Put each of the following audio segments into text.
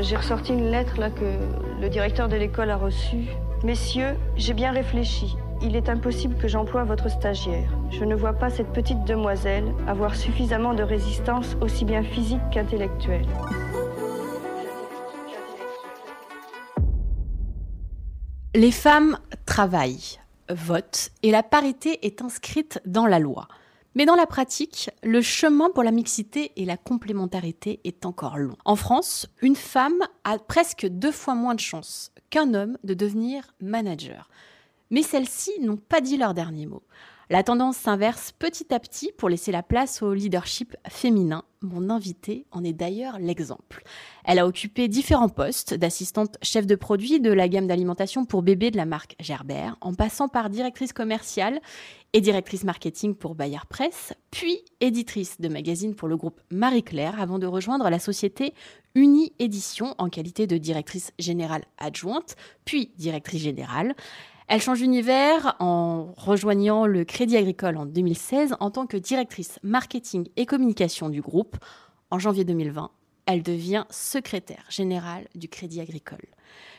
J'ai ressorti une lettre là que le directeur de l'école a reçue. Messieurs, j'ai bien réfléchi. Il est impossible que j'emploie votre stagiaire. Je ne vois pas cette petite demoiselle avoir suffisamment de résistance aussi bien physique qu'intellectuelle. Les femmes travaillent, votent et la parité est inscrite dans la loi. Mais dans la pratique, le chemin pour la mixité et la complémentarité est encore long. En France, une femme a presque deux fois moins de chances qu'un homme de devenir manager. Mais celles-ci n'ont pas dit leur dernier mot. La tendance s'inverse petit à petit pour laisser la place au leadership féminin. Mon invitée en est d'ailleurs l'exemple. Elle a occupé différents postes d'assistante chef de produit de la gamme d'alimentation pour bébés de la marque Gerber, en passant par directrice commerciale et directrice marketing pour Bayer Press, puis éditrice de magazine pour le groupe Marie-Claire avant de rejoindre la société Uni Édition en qualité de directrice générale adjointe, puis directrice générale. Elle change d'univers en rejoignant le Crédit Agricole en 2016 en tant que directrice marketing et communication du groupe. En janvier 2020, elle devient secrétaire générale du Crédit Agricole.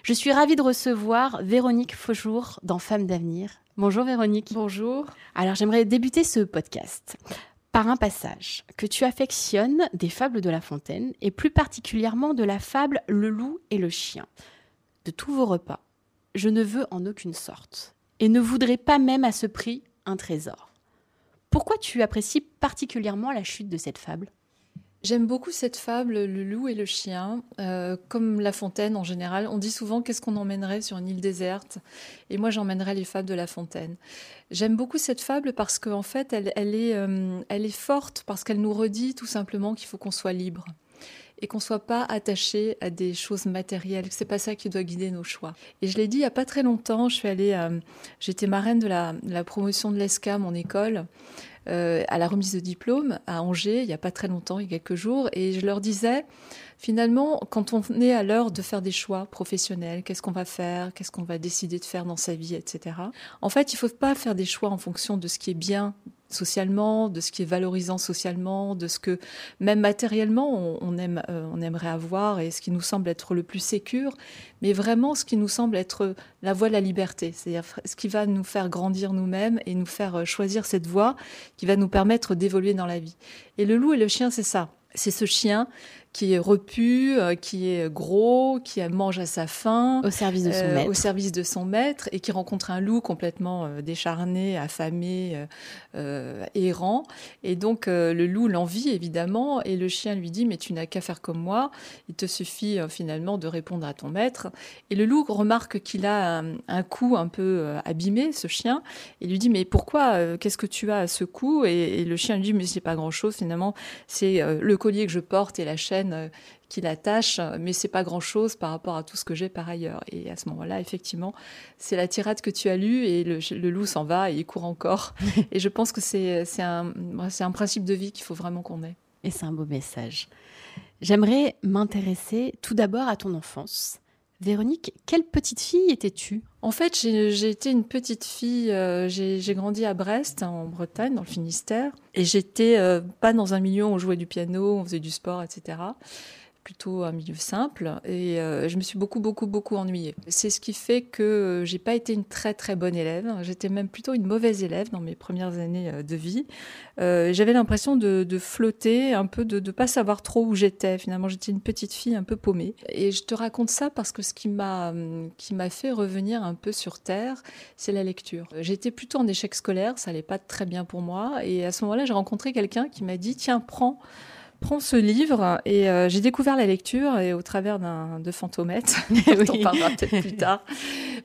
Je suis ravie de recevoir Véronique Faujour dans Femmes d'avenir. Bonjour Véronique. Bonjour. Alors j'aimerais débuter ce podcast par un passage que tu affectionnes des fables de La Fontaine et plus particulièrement de la fable Le loup et le chien. De tous vos repas, je ne veux en aucune sorte, et ne voudrais pas même à ce prix un trésor. Pourquoi tu apprécies particulièrement la chute de cette fable? J'aime beaucoup cette fable, le loup et le chien. Euh, comme La Fontaine en général, on dit souvent qu'est-ce qu'on emmènerait sur une île déserte. Et moi, j'emmènerais les fables de La Fontaine. J'aime beaucoup cette fable parce qu'en fait, elle, est, euh, elle est forte, parce qu'elle nous redit tout simplement qu'il faut qu'on soit libre et qu'on soit pas attaché à des choses matérielles. C'est pas ça qui doit guider nos choix. Et je l'ai dit il y a pas très longtemps. Je suis allée, euh, j'étais marraine de la, promotion de l'ESCA, mon école. Euh, à la remise de diplôme à Angers il y a pas très longtemps, il y a quelques jours, et je leur disais finalement, quand on est à l'heure de faire des choix professionnels, qu'est-ce qu'on va faire, qu'est-ce qu'on va décider de faire dans sa vie, etc. En fait, il faut pas faire des choix en fonction de ce qui est bien socialement, de ce qui est valorisant socialement, de ce que même matériellement on, aime, euh, on aimerait avoir et ce qui nous semble être le plus sécure, mais vraiment ce qui nous semble être la voie de la liberté, c'est-à-dire ce qui va nous faire grandir nous-mêmes et nous faire euh, choisir cette voie qui va nous permettre d'évoluer dans la vie. Et le loup et le chien, c'est ça. C'est ce chien qui est repu, euh, qui est gros, qui mange à sa faim. Au service de son euh, maître. Au service de son maître, et qui rencontre un loup complètement euh, décharné, affamé, errant. Et donc, le loup l'envie, évidemment, et le chien lui dit, mais tu n'as qu'à faire comme moi, il te suffit finalement de répondre à ton maître. Et le loup remarque qu'il a un, cou un peu abîmé, ce chien, et lui dit, mais pourquoi, qu'est-ce que tu as à ce cou? Et, et, le chien lui dit, mais c'est pas grand-chose, finalement, c'est le collier que je porte et la chaîne euh, qui l'attache, mais c'est pas grand chose par rapport à tout ce que j'ai par ailleurs. Et à ce moment-là, effectivement, c'est la tirade que tu as lue et le, loup s'en va et il court encore. et je pense que c'est un, un principe de vie qu'il faut vraiment qu'on ait. Et c'est un beau message. J'aimerais m'intéresser tout d'abord à ton enfance. Véronique, quelle petite fille étais-tu? En fait, j'ai été une petite fille. Euh, j'ai grandi à Brest, en Bretagne, dans le Finistère. Et j'étais euh, pas dans un milieu où on jouait du piano, on faisait du sport, etc plutôt un milieu simple et euh, je me suis beaucoup beaucoup beaucoup ennuyée. C'est ce qui fait que j'ai pas été une très très bonne élève. J'étais même plutôt une mauvaise élève dans mes premières années euh, de vie. Euh, j'avais l'impression de, flotter, un peu de ne pas savoir trop où j'étais. Finalement, j'étais une petite fille un peu paumée. Et je te raconte ça parce que ce qui m'a qui m'a fait revenir un peu sur terre, c'est la lecture. J'étais plutôt en échec scolaire, ça allait pas très bien pour moi. Et à ce moment-là, j'ai rencontré quelqu'un qui m'a dit tiens prends prends ce livre et euh, j'ai découvert la lecture et au travers d'un de Fantomètre, dont on parlera peut-être plus tard,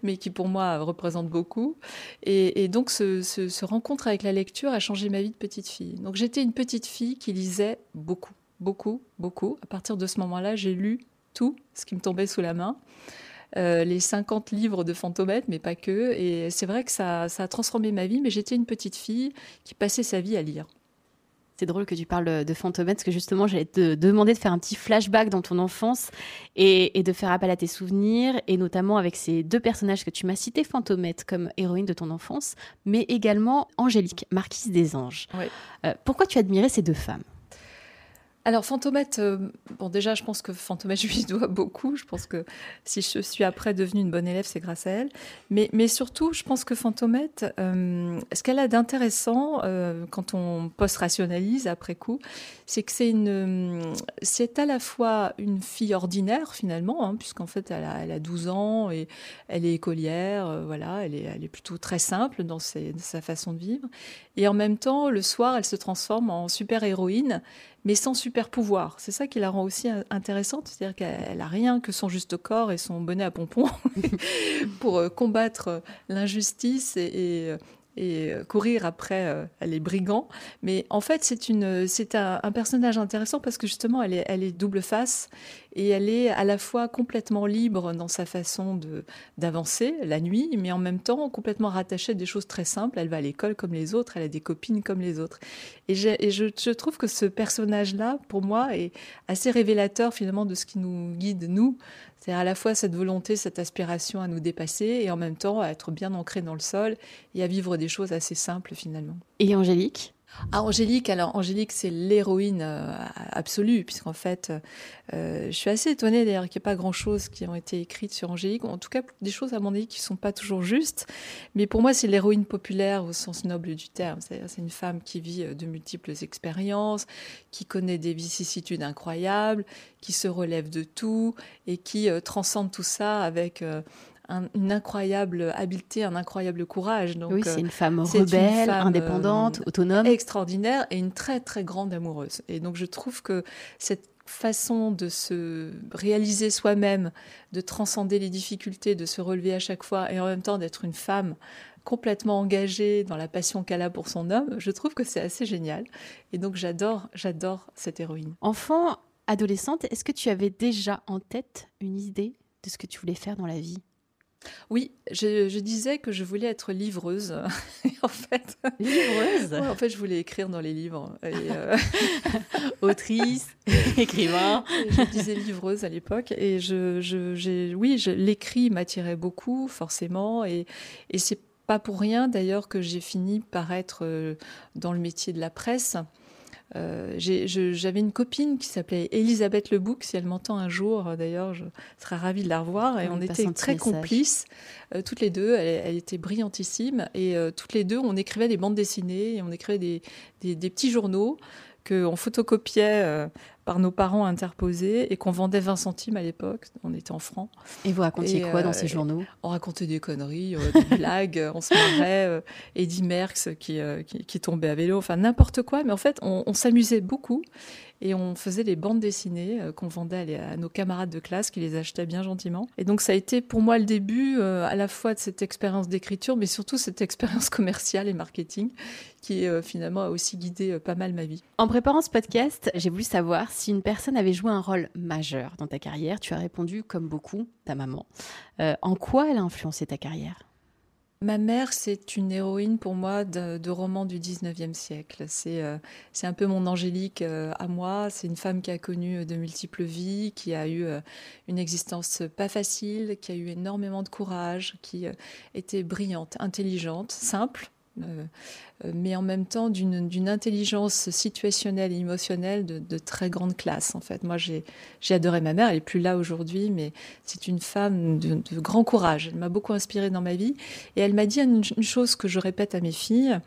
mais qui pour moi représente beaucoup. Et, donc ce, ce, rencontre avec la lecture a changé ma vie de petite fille. Donc j'étais une petite fille qui lisait beaucoup, beaucoup, beaucoup. À partir de ce moment-là, j'ai lu tout ce qui me tombait sous la main. Euh, les 50 livres de Fantomètre, mais pas que. Et c'est vrai que ça, ça a transformé ma vie, mais j'étais une petite fille qui passait sa vie à lire. C'est drôle que tu parles de Fantomètre, parce que justement, j'allais te demander de faire un petit flashback dans ton enfance et, de faire appel à tes souvenirs, et notamment avec ces deux personnages que tu m'as cités, Fantomètre comme héroïne de ton enfance, mais également Angélique, marquise des anges. Euh, pourquoi tu admirais ces deux femmes? Alors, Fantomètre, euh, bon, déjà, je pense que Fantomètre, je lui dois beaucoup. Je pense que si je suis après devenue une bonne élève, c'est grâce à elle. Mais, surtout, je pense que Fantomètre, euh, ce qu'elle a d'intéressant, euh, quand on post-rationalise après coup, c'est que c'est une, c'est à la fois une fille ordinaire, finalement, hein, puisqu'en fait, elle a, elle a 12 ans et elle est écolière, voilà, elle est, elle est plutôt très simple dans sa façon de vivre. Et en même temps, le soir, elle se transforme en super-héroïne mais sans super pouvoir. C'est ça qui la rend aussi intéressante, c'est-à-dire qu'elle n'a rien que son juste corps et son bonnet à pompons pour euh, combattre l'injustice et, euh, et euh, courir après euh, les brigands. Mais en fait, c'est un, personnage intéressant parce que justement, elle est, elle est double face et elle est à la fois complètement libre dans sa façon d'avancer la nuit, mais en même temps complètement rattachée à des choses très simples. Elle va à l'école comme les autres, elle a des copines comme les autres. Et, et je, je, trouve que ce personnage-là, pour moi, est assez révélateur finalement de ce qui nous guide nous c'est à la fois cette volonté, cette aspiration à nous dépasser et en même temps à être bien ancré dans le sol et à vivre des choses assez simples finalement. Et Angélique? Ah, Angélique, alors Angélique, c'est l'héroïne euh, absolue, puisqu'en fait, euh, je suis assez étonnée d'ailleurs qu'il n'y ait pas grand-chose qui ont été écrites sur Angélique, en tout cas des choses à mon avis qui ne sont pas toujours justes, mais pour moi c'est l'héroïne populaire au sens noble du terme, c'est-à-dire c'est une femme qui vit euh, de multiples expériences, qui connaît des vicissitudes incroyables, qui se relève de tout et qui transcende tout ça avec une incroyable habileté, un incroyable courage. Donc, oui, c'est une femme rebelle, indépendante, euh, autonome. Extraordinaire et une très très grande amoureuse. Et donc je trouve que cette façon de se réaliser soi-même, de transcender les difficultés, de se relever à chaque fois et en même temps d'être une femme complètement engagée dans la passion qu'elle a pour son homme, je trouve que c'est assez génial. Et donc j'adore, j'adore cette héroïne. Enfant, adolescente, est-ce que tu avais déjà en tête une idée de ce que tu voulais faire dans la vie? Oui, je, disais que je voulais être livreuse. en fait, livreuse. en fait, je voulais écrire dans les livres. Euh, Autrice, écrivain. je disais livreuse à l'époque, et je, j'ai, oui, l'écrit m'attirait beaucoup, forcément, et, et c'est pas pour rien d'ailleurs que j'ai fini par être euh, dans le métier de la presse. Euh, j'avais une copine qui s'appelait Elisabeth Lebouc, si elle m'entend un jour, euh, d'ailleurs, je serais ravie de la revoir. Et on, était très complices, euh, toutes les deux. Elle, était brillantissime. Et toutes les deux, on écrivait des bandes dessinées, et on écrivait des, des, des petits journaux qu'on photocopiait par nos parents interposés et qu'on vendait 20 centimes à l'époque. On était en francs. Et vous racontiez quoi dans ces euh, journaux? On racontait des conneries, euh, des blagues, on se marrait. Euh, Eddie Merckx qui, qui, tombait à vélo, enfin n'importe quoi. Mais en fait, on s'amusait beaucoup et on faisait les bandes dessinées euh, qu'on vendait à, nos camarades de classe qui les achetaient bien gentiment. Et donc ça a été pour moi le début euh, à la fois de cette expérience d'écriture, mais surtout cette expérience commerciale et marketing qui euh, finalement a aussi guidé pas mal ma vie. En préparant ce podcast, j'ai voulu savoir si une personne avait joué un rôle majeur dans ta carrière. Tu as répondu comme beaucoup, ta maman. en quoi elle a influencé ta carrière? Ma mère, c'est une héroïne pour moi de, de romans du 19e siècle. C'est euh, un peu mon angélique euh, à moi. C'est une femme qui a connu de multiples vies, qui a eu euh, une existence pas facile, qui a eu énormément de courage, qui était brillante, intelligente, simple, euh, mais en même temps d'une intelligence situationnelle et émotionnelle de, de, très grande classe. En fait, moi, j'ai adoré ma mère. Elle est plus là aujourd'hui, mais c'est une femme de, de, grand courage. Elle m'a beaucoup inspirée dans ma vie, et elle m'a dit une, une, chose que je répète à mes filles.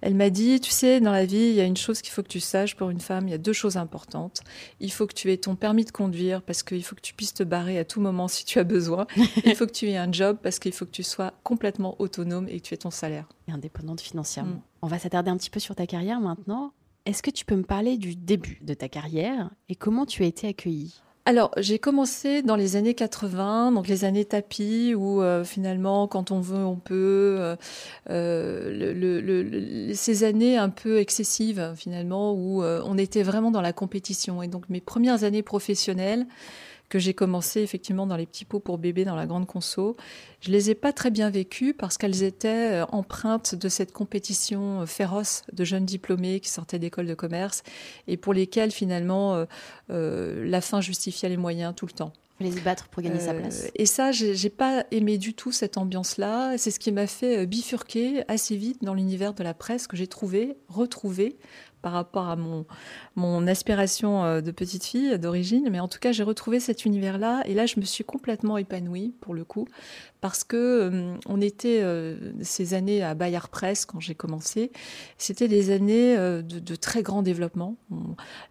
Elle m'a dit, tu sais, dans la vie, il y a une chose qu'il faut que tu saches pour une femme. Il y a deux choses importantes. Il faut que tu aies ton permis de conduire parce qu'il faut que tu puisses te barrer à tout moment si tu as besoin. il faut que tu aies un job parce qu'il faut que tu sois complètement autonome et que tu aies ton salaire. Et indépendante financièrement. Mm. On va s'attarder un petit peu sur ta carrière maintenant. Est-ce que tu peux me parler du début de ta carrière et comment tu as été accueillie? Alors, j'ai commencé dans les années 80, donc les années tapis, où euh, finalement, quand on veut, on peut. Euh, euh ces années un peu excessives, finalement, où on était vraiment dans la compétition. Et donc, mes premières années professionnelles, que j'ai commencé effectivement dans les petits pots pour bébé dans la grande conso. Je les ai pas très bien vécues parce qu'elles étaient euh, empreintes de cette compétition euh, féroce de jeunes diplômés qui sortaient d'école de commerce et pour lesquels finalement euh, euh, la fin justifiait les moyens tout le temps les battre pour gagner euh, sa place. Et ça, j'ai pas aimé du tout cette ambiance-là. C'est ce qui m'a fait bifurquer assez vite dans l'univers de la presse que j'ai trouvé, retrouvé par rapport à mon, aspiration euh, de petite fille d'origine. Mais en tout cas, j'ai retrouvé cet univers-là. Et là, je me suis complètement épanouie, pour le coup, parce que euh, on était euh, ces années à Bayard Presse, quand j'ai commencé, c'était des années de, de, très grand développement.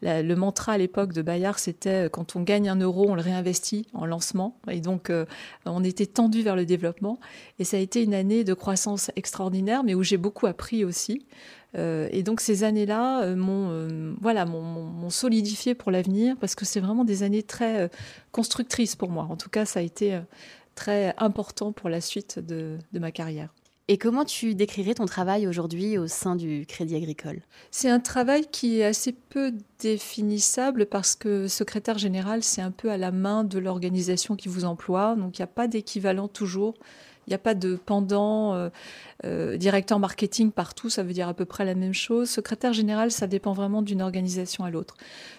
Le mantra à l'époque de Bayard, c'était quand on gagne un euro, on le réinvestit en lancement. Et donc, on était tendu vers le développement. Et ça a été une année de croissance extraordinaire, mais où j'ai beaucoup appris aussi. Euh, et donc ces années-là euh, m'ont euh, voilà, solidifié pour l'avenir parce que c'est vraiment des années très constructrices pour moi. En tout cas, ça a été très important pour la suite de, de ma carrière. Et comment tu décrirais ton travail aujourd'hui au sein du Crédit Agricole? C'est un travail qui est assez peu définissable parce que secrétaire général, c'est un peu à la main de l'organisation qui vous emploie, donc il n'y a pas d'équivalent toujours. Il n'y a pas de pendant euh, euh, directeur marketing partout, ça veut dire à peu près la même chose. Secrétaire général, ça dépend vraiment d'une organisation à l'autre.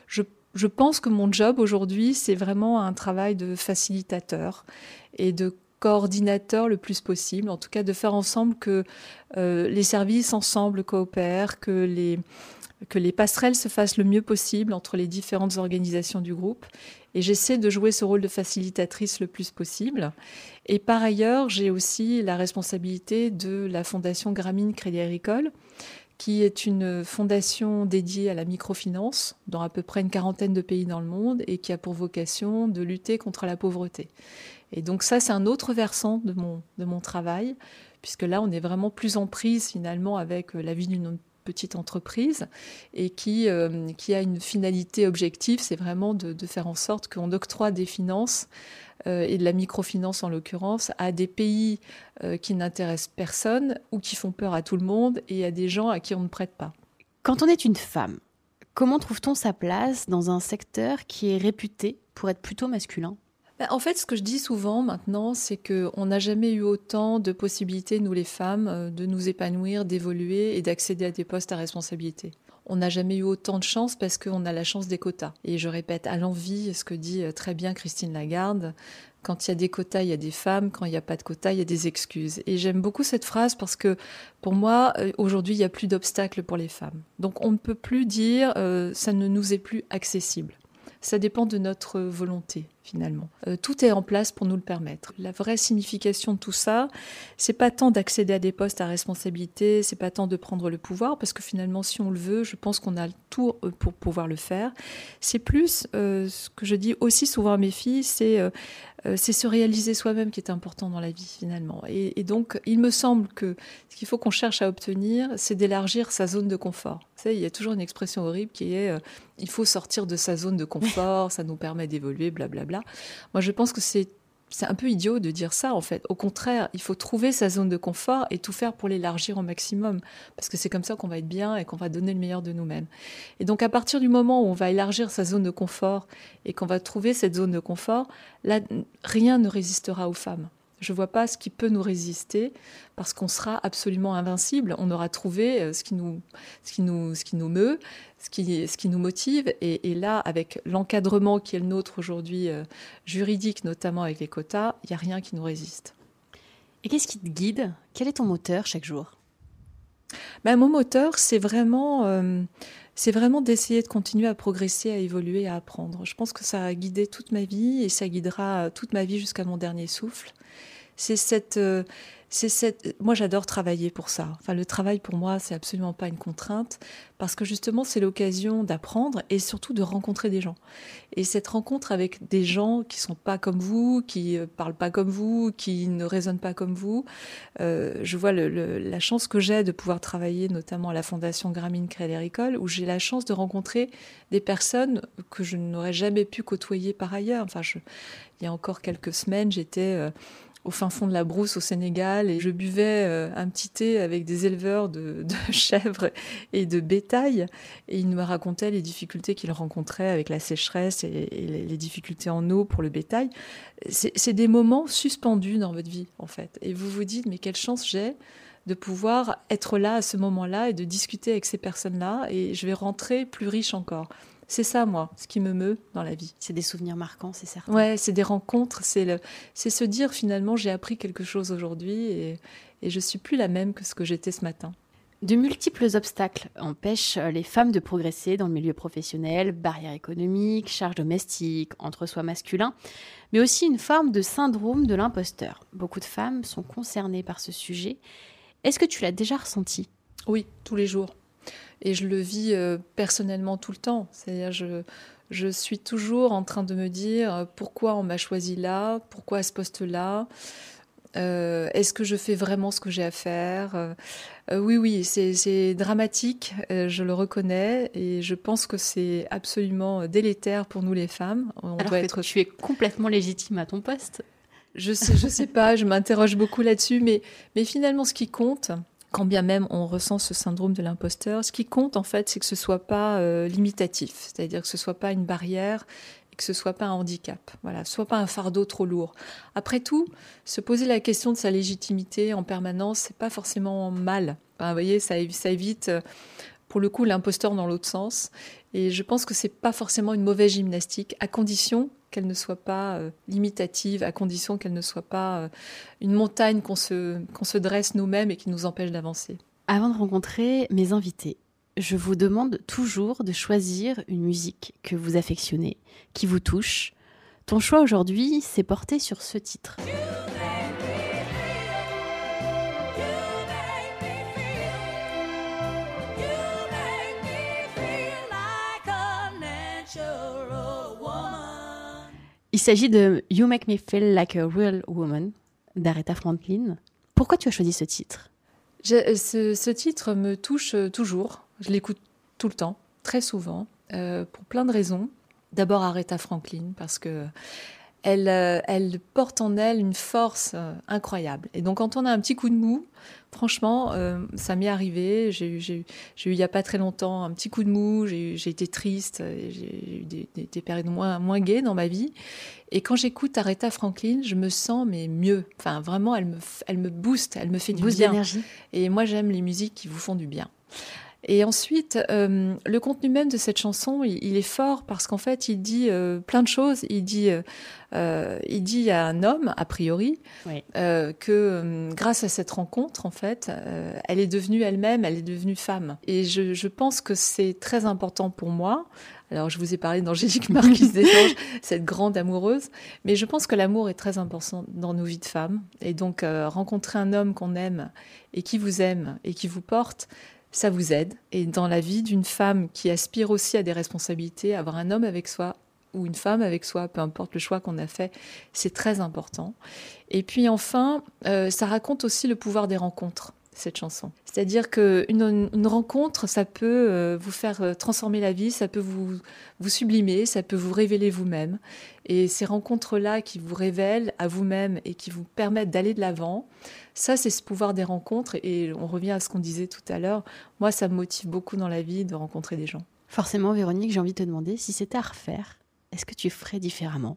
Je, je pense que mon job aujourd'hui, c'est vraiment un travail de facilitateur et de coordinateur le plus possible, en tout cas de faire ensemble que euh, les services ensemble coopèrent, que les, que les passerelles se fassent le mieux possible entre les différentes organisations du groupe. Et j'essaie de jouer ce rôle de facilitatrice le plus possible. Et par ailleurs, j'ai aussi la responsabilité de la fondation Gramine Crédit Agricole, qui est une fondation dédiée à la microfinance dans à peu près une quarantaine de pays dans le monde et qui a pour vocation de lutter contre la pauvreté. Et donc ça, c'est un autre versant de mon, de mon travail, puisque là, on est vraiment plus en prise finalement avec la vie d'une petite entreprise et qui, euh, qui a une finalité objective, c'est vraiment de, faire en sorte qu'on octroie des finances euh, et de la microfinance en l'occurrence à des pays euh, qui n'intéressent personne ou qui font peur à tout le monde et à des gens à qui on ne prête pas. Quand on est une femme, comment trouve-t-on sa place dans un secteur qui est réputé pour être plutôt masculin? En fait, ce que je dis souvent maintenant, c'est qu'on n'a jamais eu autant de possibilités, nous les femmes, euh, de nous épanouir, d'évoluer et d'accéder à des postes à responsabilité. On n'a jamais eu autant de chance parce qu'on a la chance des quotas. Et je répète à l'envie ce que dit euh, très bien Christine Lagarde. Quand il y a des quotas, il y a des femmes. Quand il n'y a pas de quotas, il y a des excuses. Et j'aime beaucoup cette phrase parce que pour moi, euh, aujourd'hui, il n'y a plus d'obstacles pour les femmes. Donc on ne peut plus dire ça ne nous est plus accessible. Ça dépend de notre volonté finalement. Euh, tout est en place pour nous le permettre. La vraie signification de tout ça, c'est pas tant d'accéder à des postes à responsabilité, c'est pas tant de prendre le pouvoir, parce que finalement, si on le veut, je pense qu'on a tout euh, pour pouvoir le faire. C'est plus euh, ce que je dis aussi souvent à mes filles, c'est c'est se réaliser soi-même qui est important dans la vie finalement. Et, donc, il me semble que ce qu'il faut qu'on cherche à obtenir, c'est d'élargir sa zone de confort. Il y a toujours une expression horrible qui est euh, il faut sortir de sa zone de confort, ça nous permet d'évoluer, blablabla. Moi, je pense que c'est c'est un peu idiot de dire ça en fait. Au contraire, il faut trouver sa zone de confort et tout faire pour l'élargir au maximum, parce que c'est comme ça qu'on va être bien et qu'on va donner le meilleur de nous-mêmes. Et donc à partir du moment où on va élargir sa zone de confort et qu'on va trouver cette zone de confort, là, rien ne résistera aux femmes. Je ne vois pas ce qui peut nous résister parce qu'on sera absolument invincible. On aura trouvé euh, ce qui nous, ce qui nous, ce qui nous meut, ce qui, ce qui nous motive. Et, là, avec l'encadrement qui est le nôtre aujourd'hui, euh, juridique, notamment avec les quotas, il n'y a rien qui nous résiste. Et qu'est-ce qui te guide? Quel est ton moteur chaque jour? Ben, Mon moteur, c'est vraiment, euh, c'est vraiment d'essayer de continuer à progresser, à évoluer, à apprendre. Je pense que ça a guidé toute ma vie et ça guidera toute ma vie jusqu'à mon dernier souffle. C'est cette, euh, c'est. Moi, j'adore travailler pour ça. Enfin, le travail pour moi, c'est absolument pas une contrainte parce que justement, c'est l'occasion d'apprendre et surtout de rencontrer des gens. Et cette rencontre avec des gens qui sont pas comme vous, qui euh, parlent pas comme vous, qui ne raisonnent pas comme vous, euh, je vois la chance que j'ai de pouvoir travailler notamment à la Fondation Gramine Crédit où j'ai la chance de rencontrer des personnes que je n'aurais jamais pu côtoyer par ailleurs. Enfin, il y a encore quelques semaines, j'étais au fin fond de la brousse au Sénégal et je buvais euh, un petit thé avec des éleveurs de, chèvres et de bétail et ils me racontaient les difficultés qu'ils rencontraient avec la sécheresse et, les difficultés en eau pour le bétail. C'est des moments suspendus dans votre vie en fait et vous vous dites mais quelle chance j'ai de pouvoir être là à ce moment-là et de discuter avec ces personnes-là et je vais rentrer plus riche encore. C'est ça, moi, ce qui me meut dans la vie. C'est des souvenirs marquants, c'est certain. Ouais, c'est des rencontres, c'est le, c'est se dire finalement j'ai appris quelque chose aujourd'hui et, et je suis plus la même que ce que j'étais ce matin. De multiples obstacles empêchent les femmes de progresser dans le milieu professionnel, barrières économiques, charges domestiques, entre-soi masculin, mais aussi une forme de syndrome de l'imposteur. Beaucoup de femmes sont concernées par ce sujet. Est-ce que tu l'as déjà ressenti? Oui, tous les jours. Et je le vis euh, personnellement tout le temps. C'est-à-dire, je, je suis toujours en train de me dire euh, pourquoi on m'a choisi là, pourquoi à ce poste-là? Euh, est-ce que je fais vraiment ce que j'ai à faire? Oui, oui, c'est dramatique, je le reconnais, et je pense que c'est absolument délétère pour nous les femmes. On Alors doit que être... tu es complètement légitime à ton poste. Je sais, je sais pas, je m'interroge beaucoup là-dessus, mais, mais finalement, ce qui compte, quand bien même on ressent ce syndrome de l'imposteur, ce qui compte en fait, c'est que ce soit pas euh, limitatif, c'est-à-dire que ce soit pas une barrière et que ce soit pas un handicap. Voilà, soit pas un fardeau trop lourd. Après tout, se poser la question de sa légitimité en permanence, c'est pas forcément mal. vous voyez, ça, évite euh, pour le coup l'imposteur dans l'autre sens. Et je pense que c'est pas forcément une mauvaise gymnastique, à condition qu'elle ne soit pas euh, limitative, à condition qu'elle ne soit pas euh, une montagne qu'on se, qu'on se dresse nous-mêmes et qui nous empêche d'avancer. Avant de rencontrer mes invités, je vous demande toujours de choisir une musique que vous affectionnez, qui vous touche. Ton choix aujourd'hui s'est porté sur ce titre. Il s'agit de You Make Me Feel Like a Real Woman d'Aretha Franklin. Pourquoi tu as choisi ce titre? Euh, ce, titre me touche euh, toujours. Je l'écoute tout le temps, très souvent, euh, pour plein de raisons. D'abord Aretha Franklin, parce que elle, elle porte en elle une force incroyable. Et donc quand on a un petit coup de mou, Franchement, euh, ça m'est arrivé. J'ai eu, eu, il n'y a pas très longtemps un petit coup de mou. J'ai été triste. J'ai eu des, périodes moins, moins gaies dans ma vie. Et quand j'écoute Aretha Franklin, je me sens mais mieux. Enfin, vraiment, elle me, elle me booste, elle me fait du bien. Et moi, j'aime les musiques qui vous font du bien. Et ensuite, euh, le contenu même de cette chanson, il, est fort parce qu'en fait, il dit euh, plein de choses. Il dit, euh, il dit à un homme, a priori, que grâce à cette rencontre, en fait, elle est devenue elle-même, elle est devenue femme. Et je, je pense que c'est très important pour moi. Alors, je vous ai parlé d'Angélique Marquise des Anges, cette grande amoureuse, mais je pense que l'amour est très important dans nos vies de femmes. Et donc, rencontrer un homme qu'on aime et qui vous aime et qui vous porte, ça vous aide. Et dans la vie d'une femme qui aspire aussi à des responsabilités, avoir un homme avec soi ou une femme avec soi, peu importe le choix qu'on a fait, c'est très important. Et puis enfin, euh, ça raconte aussi le pouvoir des rencontres cette chanson. C'est-à-dire qu'une une rencontre, ça peut euh, vous faire euh, transformer la vie, ça peut vous, vous sublimer, ça peut vous révéler vous-même. Et ces rencontres-là qui vous révèlent à vous-même et qui vous permettent d'aller de l'avant, ça, c'est ce pouvoir des rencontres. Et on revient à ce qu'on disait tout à l'heure. Moi, ça me motive beaucoup dans la vie de rencontrer des gens. Forcément, Véronique, j'ai envie de te demander si c'était à refaire, est-ce que tu ferais différemment?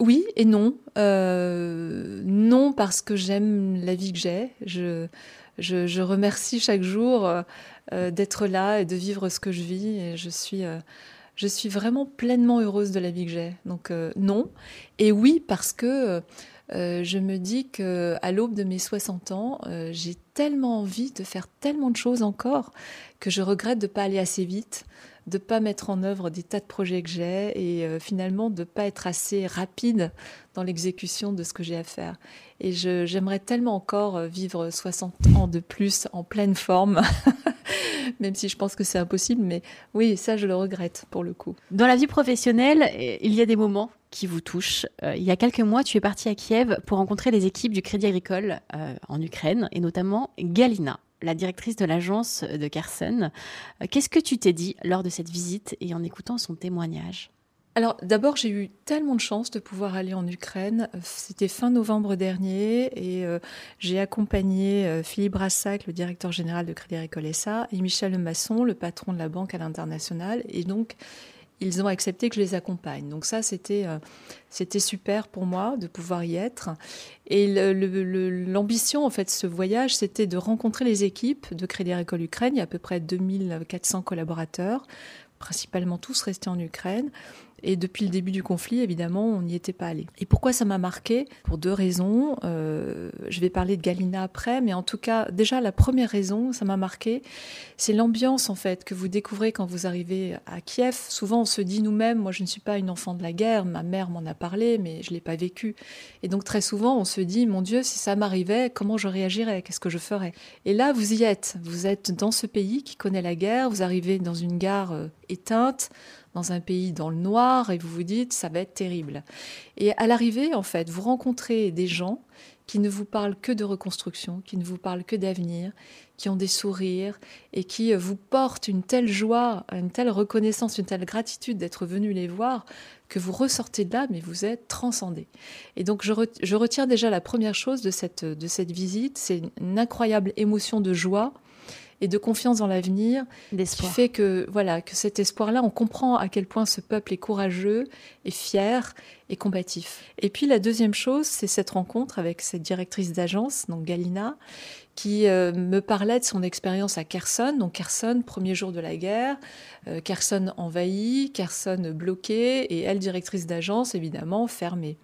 Oui et non. non parce que j'aime la vie que j'ai. Je, je, remercie chaque jour d'être là et de vivre ce que je vis. Et je suis je suis vraiment pleinement heureuse de la vie que j'ai. Donc non. Et oui, parce que euh, je me dis que à l'aube de mes 60 ans, euh, j'ai tellement envie de faire tellement de choses encore que je regrette de ne pas aller assez vite, de ne pas mettre en œuvre des tas de projets que j'ai et euh, finalement de ne pas être assez rapide dans l'exécution de ce que j'ai à faire. Et j'aimerais tellement encore vivre 60 ans de plus en pleine forme, même si je pense que c'est impossible, mais oui, ça je le regrette pour le coup. Dans la vie professionnelle, il y a des moments qui vous touchent. Euh, il y a quelques mois, tu es parti à Kiev pour rencontrer les équipes du Crédit Agricole euh, en Ukraine et notamment Galina, la directrice de l'agence de Kherson. Euh, qu'est-ce que tu t'es dit lors de cette visite et en écoutant son témoignage? Alors d'abord, j'ai eu tellement de chance de pouvoir aller en Ukraine. C'était fin novembre dernier et j'ai accompagné Philippe Brassac, le directeur général de Crédit Agricole et Michel Masson, le patron de la banque à l'international. Et donc, ils ont accepté que je les accompagne. Donc ça, c'était euh, c'était super pour moi de pouvoir y être. Et l'ambition, en fait, de ce voyage, c'était de rencontrer les équipes de Crédit Agricole Ukraine. Il y a à peu près 2400 collaborateurs, principalement tous restés en Ukraine. Et depuis le début du conflit, évidemment, on n'y était pas allé. Et pourquoi ça m'a marqué? Pour deux raisons. Euh, je vais parler de Galina après, mais en tout cas, déjà la première raison, ça m'a marqué, c'est l'ambiance en fait que vous découvrez quand vous arrivez à Kiev. Souvent, on se dit nous-mêmes, moi, je ne suis pas une enfant de la guerre. Ma mère m'en a parlé, mais je l'ai pas vécu. Et donc très souvent, on se dit, mon Dieu, si ça m'arrivait, comment je réagirais? Qu'est-ce que je ferais? Et là, vous y êtes. Vous êtes dans ce pays qui connaît la guerre. Vous arrivez dans une gare euh, éteinte dans un pays dans le noir et vous vous dites ça va être terrible. Et à l'arrivée, en fait, vous rencontrez des gens qui ne vous parlent que de reconstruction, qui ne vous parlent que d'avenir, qui ont des sourires et qui vous portent une telle joie, une telle reconnaissance, une telle gratitude d'être venu les voir que vous ressortez de là, mais vous êtes transcendé. Et donc je, retiens déjà la première chose de cette, de cette visite, c'est une incroyable émotion de joie et de confiance dans l'avenir qui fait que voilà que cet espoir-là, on comprend à quel point ce peuple est courageux, et fier et combatif. Et puis la deuxième chose, c'est cette rencontre avec cette directrice d'agence, donc Galina, qui euh, me parlait de son expérience à Kherson. Donc Kherson, premier jour de la guerre, euh, Kherson envahi, Kherson bloqué, et elle, directrice d'agence, évidemment, fermée.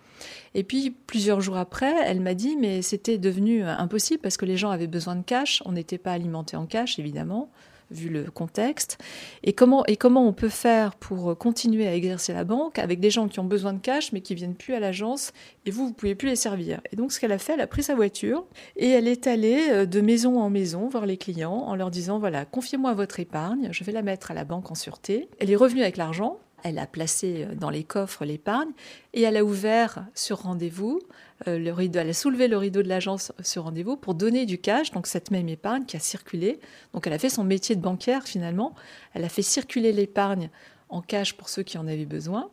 Et puis, plusieurs jours après, elle m'a dit, mais c'était devenu impossible parce que les gens avaient besoin de cash. On n'était pas alimenté en cash, évidemment, vu le contexte. Et comment, et comment on peut faire pour continuer à exercer la banque avec des gens qui ont besoin de cash, mais qui viennent plus à l'agence, et vous, vous pouvez plus les servir? Et donc, ce qu'elle a fait, elle a pris sa voiture et elle est allée euh, de maison en maison voir les clients en leur disant, voilà, confiez-moi votre épargne, je vais la mettre à la banque en sûreté. Elle est revenue avec l'argent, elle a placé euh, dans les coffres l'épargne et elle a ouvert sur rendez-vous euh, le rideau, elle a soulevé le rideau de l'agence sur rendez-vous pour donner du cash, donc cette même épargne qui a circulé. Donc elle a fait son métier de banquière finalement. Elle a fait circuler l'épargne en cash pour ceux qui en avaient besoin.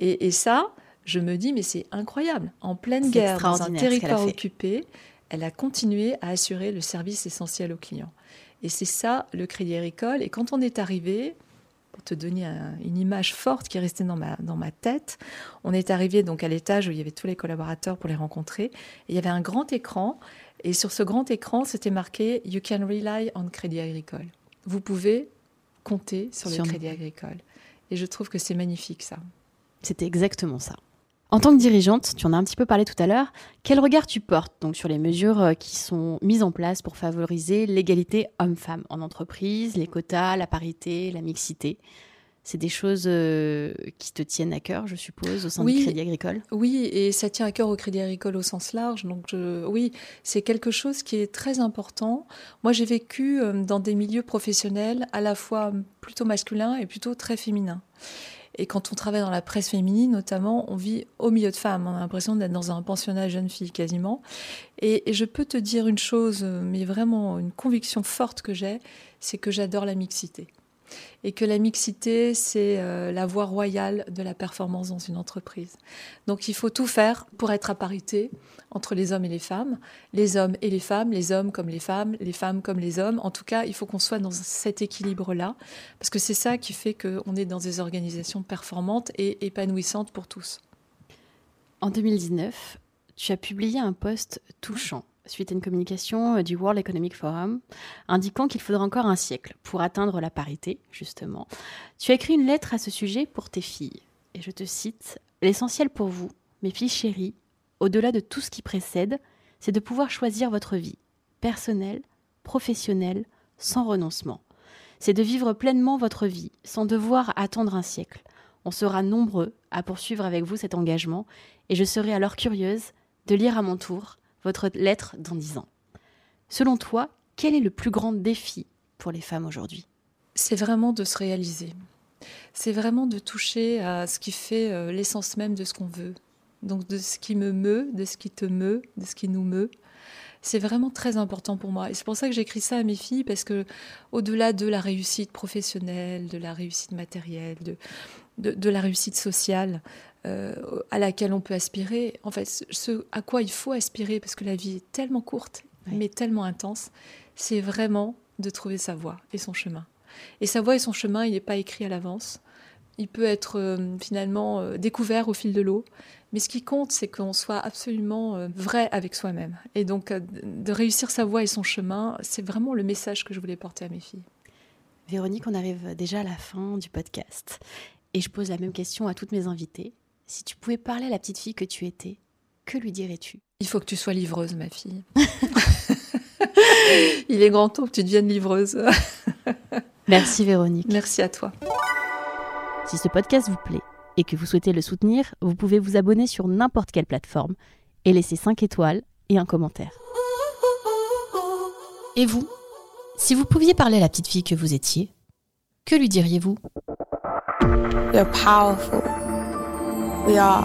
Et, ça, je me dis, mais c'est incroyable. En pleine guerre, dans un territoire occupé, elle a continué à assurer le service essentiel aux clients. Et c'est ça le Crédit Agricole. Et quand on est arrivé, te donner une image forte qui est restée dans ma, dans ma tête, on est arrivé donc à l'étage où il y avait tous les collaborateurs pour les rencontrer. Et il y avait un grand écran. Et sur ce grand écran, c'était marqué You can rely on Crédit Agricole. Vous pouvez compter sur le Crédit Agricole. Et je trouve que c'est magnifique ça. C'était exactement ça. En tant que dirigeante, tu en as un petit peu parlé tout à l'heure, quel regard tu portes donc sur les mesures euh, qui sont mises en place pour favoriser l'égalité homme-femme en entreprise, les quotas, la parité, la mixité? C'est des choses euh, qui te tiennent à cœur, je suppose, au sein du Crédit Agricole? Oui, et ça tient à cœur au Crédit Agricole au sens large. Donc, oui, c'est quelque chose qui est très important. Moi, j'ai vécu euh, dans des milieux professionnels à la fois plutôt masculins et plutôt très féminins. Et quand on travaille dans la presse féminine, notamment, on vit au milieu de femmes. On a l'impression d'être dans un pensionnat jeune fille quasiment. Et, je peux te dire une chose, mais vraiment une conviction forte que j'ai, c'est que j'adore la mixité et que la mixité, c'est euh, la voie royale de la performance dans une entreprise. Donc il faut tout faire pour être à parité entre les hommes et les femmes, les hommes et les femmes, les hommes comme les femmes, les femmes comme les hommes. En tout cas, il faut qu'on soit dans cet équilibre-là, parce que c'est ça qui fait qu'on est dans des organisations performantes et épanouissantes pour tous. En 2019, tu as publié un post touchant suite à une communication du World Economic Forum indiquant qu'il faudra encore un siècle pour atteindre la parité, justement. Tu as écrit une lettre à ce sujet pour tes filles. Et je te cite L'essentiel pour vous, mes filles chéries, au-delà de tout ce qui précède, c'est de pouvoir choisir votre vie, personnelle, professionnelle, sans renoncement. C'est de vivre pleinement votre vie, sans devoir attendre un siècle. On sera nombreux à poursuivre avec vous cet engagement, et je serai alors curieuse de lire à mon tour votre lettre dans dix ans. Selon toi, quel est le plus grand défi pour les femmes aujourd'hui? C'est vraiment de se réaliser. C'est vraiment de toucher à ce qui fait euh, l'essence même de ce qu'on veut. Donc de ce qui me meut, de ce qui te meut, de ce qui nous meut. C'est vraiment très important pour moi. Et c'est pour ça que j'écris ça à mes filles, parce que au-delà de la réussite professionnelle, de la réussite matérielle, de, de, la réussite sociale, euh, à laquelle on peut aspirer, en fait, ce à quoi il faut aspirer, parce que la vie est tellement courte, mais tellement intense, c'est vraiment de trouver sa voie et son chemin. Et sa voie et son chemin, il n'est pas écrit à l'avance. Il peut être euh, finalement euh, découvert au fil de l'eau. Mais ce qui compte, c'est qu'on soit absolument vrai avec soi-même. Et donc, de réussir sa voie et son chemin, c'est vraiment le message que je voulais porter à mes filles. Véronique, on arrive déjà à la fin du podcast. Et je pose la même question à toutes mes invitées. Si tu pouvais parler à la petite fille que tu étais, que lui dirais-tu? Il faut que tu sois livreuse, ma fille. Il est grand temps que tu deviennes livreuse. Merci Véronique. Merci à toi. Si ce podcast vous plaît et que vous souhaitez le soutenir, vous pouvez vous abonner sur n'importe quelle plateforme et laisser 5 étoiles et un commentaire. Et vous? Si vous pouviez parler à la petite fille que vous étiez, que lui diriez-vous? Powerful. We are